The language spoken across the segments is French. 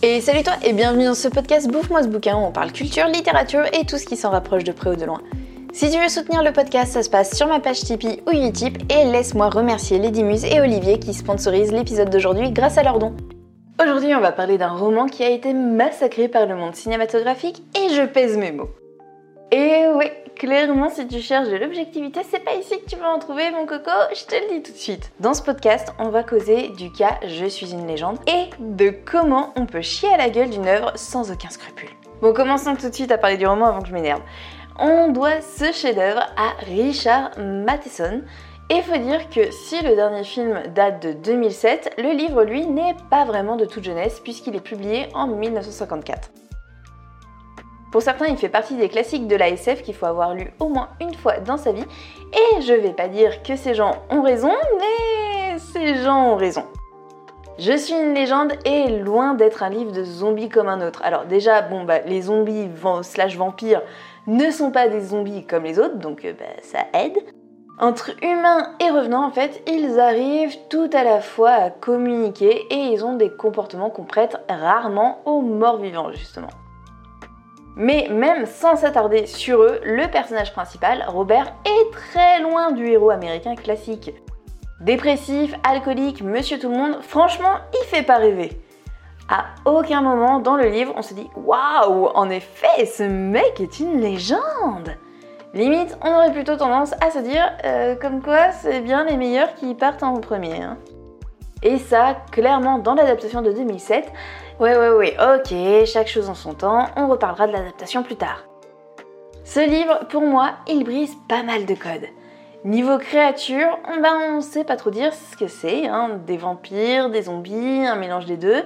Et salut toi et bienvenue dans ce podcast Bouffe-moi ce bouquin où on parle culture, littérature et tout ce qui s'en rapproche de près ou de loin. Si tu veux soutenir le podcast, ça se passe sur ma page Tipeee ou Utip et laisse-moi remercier Lady Muse et Olivier qui sponsorisent l'épisode d'aujourd'hui grâce à leurs dons. Aujourd'hui, on va parler d'un roman qui a été massacré par le monde cinématographique et je pèse mes mots. Et oui, clairement, si tu cherches de l'objectivité, c'est pas ici que tu vas en trouver, mon coco, je te le dis tout de suite. Dans ce podcast, on va causer du cas Je suis une légende et de comment on peut chier à la gueule d'une œuvre sans aucun scrupule. Bon, commençons tout de suite à parler du roman avant que je m'énerve. On doit ce chef-d'œuvre à Richard Matheson. Et faut dire que si le dernier film date de 2007, le livre lui n'est pas vraiment de toute jeunesse puisqu'il est publié en 1954. Pour certains, il fait partie des classiques de la SF qu'il faut avoir lu au moins une fois dans sa vie. Et je vais pas dire que ces gens ont raison, mais ces gens ont raison. Je suis une légende et loin d'être un livre de zombies comme un autre. Alors déjà, bon bah les zombies slash vampires ne sont pas des zombies comme les autres, donc euh, bah, ça aide. Entre humains et revenants, en fait, ils arrivent tout à la fois à communiquer et ils ont des comportements qu'on prête rarement aux morts vivants, justement. Mais même sans s'attarder sur eux, le personnage principal, Robert, est très loin du héros américain classique. Dépressif, alcoolique, monsieur tout le monde, franchement, il fait pas rêver. À aucun moment dans le livre, on se dit Waouh, en effet, ce mec est une légende Limite, on aurait plutôt tendance à se dire euh, comme quoi c'est bien les meilleurs qui partent en premier. Hein. Et ça, clairement, dans l'adaptation de 2007, Ouais, ouais, ouais, ok, chaque chose en son temps, on reparlera de l'adaptation plus tard. Ce livre, pour moi, il brise pas mal de codes. Niveau créature, ben on sait pas trop dire ce que c'est, hein, des vampires, des zombies, un mélange des deux.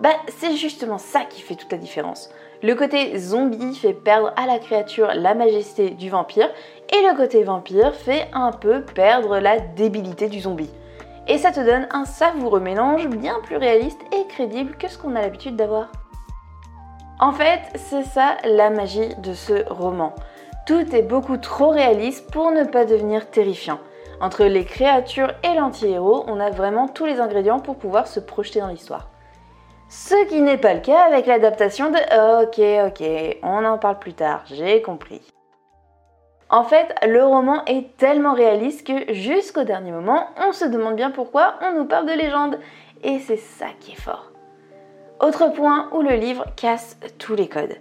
Bah c'est justement ça qui fait toute la différence. Le côté zombie fait perdre à la créature la majesté du vampire et le côté vampire fait un peu perdre la débilité du zombie et ça te donne un savoureux mélange bien plus réaliste et crédible que ce qu'on a l'habitude d'avoir. En fait, c'est ça la magie de ce roman. Tout est beaucoup trop réaliste pour ne pas devenir terrifiant. Entre les créatures et l'anti-héros, on a vraiment tous les ingrédients pour pouvoir se projeter dans l'histoire. Ce qui n'est pas le cas avec l'adaptation de Ok, ok, on en parle plus tard, j'ai compris. En fait, le roman est tellement réaliste que jusqu'au dernier moment, on se demande bien pourquoi on nous parle de légende. Et c'est ça qui est fort. Autre point où le livre casse tous les codes.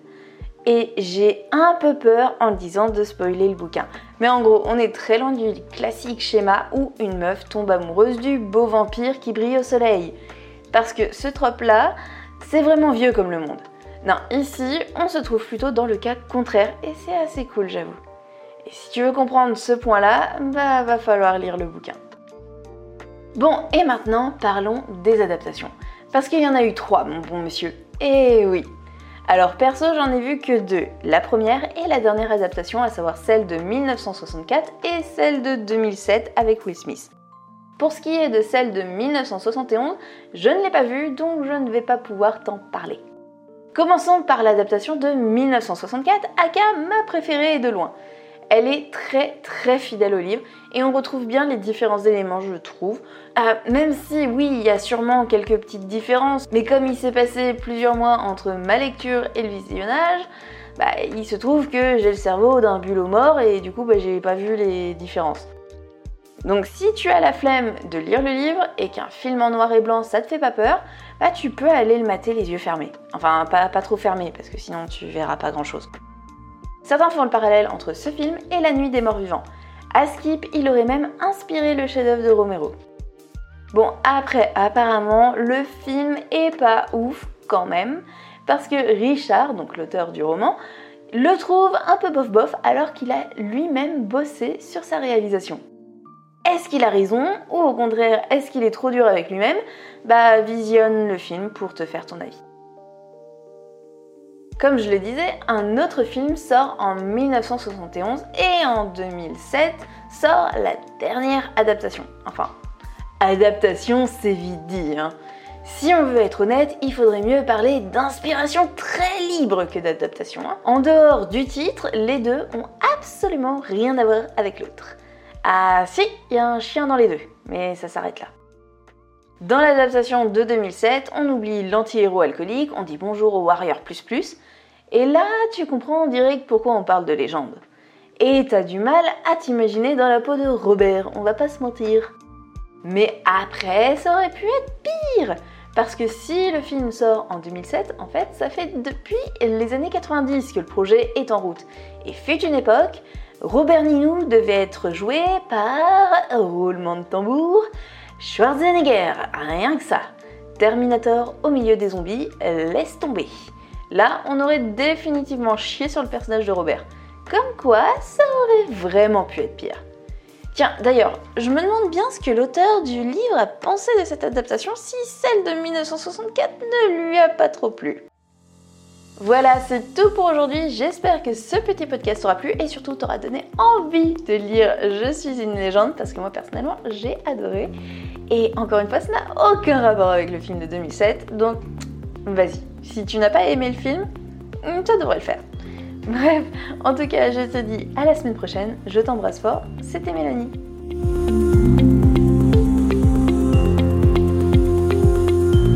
Et j'ai un peu peur en le disant de spoiler le bouquin. Mais en gros, on est très loin du classique schéma où une meuf tombe amoureuse du beau vampire qui brille au soleil. Parce que ce trope-là, c'est vraiment vieux comme le monde. Non, ici, on se trouve plutôt dans le cas contraire et c'est assez cool, j'avoue. Si tu veux comprendre ce point-là, bah va falloir lire le bouquin. Bon, et maintenant parlons des adaptations. Parce qu'il y en a eu trois, mon bon monsieur. Eh oui. Alors perso, j'en ai vu que deux. La première et la dernière adaptation, à savoir celle de 1964 et celle de 2007 avec Will Smith. Pour ce qui est de celle de 1971, je ne l'ai pas vue, donc je ne vais pas pouvoir t'en parler. Commençons par l'adaptation de 1964, aka ma préférée de loin. Elle est très très fidèle au livre et on retrouve bien les différents éléments, je trouve. Euh, même si, oui, il y a sûrement quelques petites différences, mais comme il s'est passé plusieurs mois entre ma lecture et le visionnage, bah, il se trouve que j'ai le cerveau d'un bulot mort et du coup, bah, j'ai pas vu les différences. Donc si tu as la flemme de lire le livre et qu'un film en noir et blanc ça te fait pas peur, bah tu peux aller le mater les yeux fermés. Enfin pas, pas trop fermés parce que sinon tu verras pas grand chose. Certains font le parallèle entre ce film et La Nuit des Morts Vivants. À Skip, il aurait même inspiré le chef-d'œuvre de Romero. Bon, après, apparemment, le film est pas ouf quand même, parce que Richard, donc l'auteur du roman, le trouve un peu bof-bof alors qu'il a lui-même bossé sur sa réalisation. Est-ce qu'il a raison ou au contraire est-ce qu'il est trop dur avec lui-même? Bah visionne le film pour te faire ton avis. Comme je le disais, un autre film sort en 1971 et en 2007 sort la dernière adaptation. Enfin, adaptation c'est vite dit. Hein. Si on veut être honnête, il faudrait mieux parler d'inspiration très libre que d'adaptation. Hein. En dehors du titre, les deux ont absolument rien à voir avec l'autre. Ah si, il y a un chien dans les deux, mais ça s'arrête là. Dans l'adaptation de 2007, on oublie l'anti-héros alcoolique, on dit bonjour au Warrior et là tu comprends en direct pourquoi on parle de légende. Et t'as du mal à t'imaginer dans la peau de Robert, on va pas se mentir. Mais après, ça aurait pu être pire parce que si le film sort en 2007, en fait, ça fait depuis les années 90 que le projet est en route. Et fut une époque, Robert Ninou devait être joué par, roulement de tambour, Schwarzenegger, rien que ça. Terminator au milieu des zombies, laisse tomber. Là, on aurait définitivement chié sur le personnage de Robert. Comme quoi, ça aurait vraiment pu être pire. Tiens, d'ailleurs, je me demande bien ce que l'auteur du livre a pensé de cette adaptation si celle de 1964 ne lui a pas trop plu. Voilà, c'est tout pour aujourd'hui. J'espère que ce petit podcast t'aura plu et surtout t'aura donné envie de lire Je suis une légende parce que moi personnellement j'ai adoré. Et encore une fois, ça n'a aucun rapport avec le film de 2007. Donc vas-y, si tu n'as pas aimé le film, ça devrait le faire. Bref, en tout cas, je te dis à la semaine prochaine. Je t'embrasse fort. C'était Mélanie.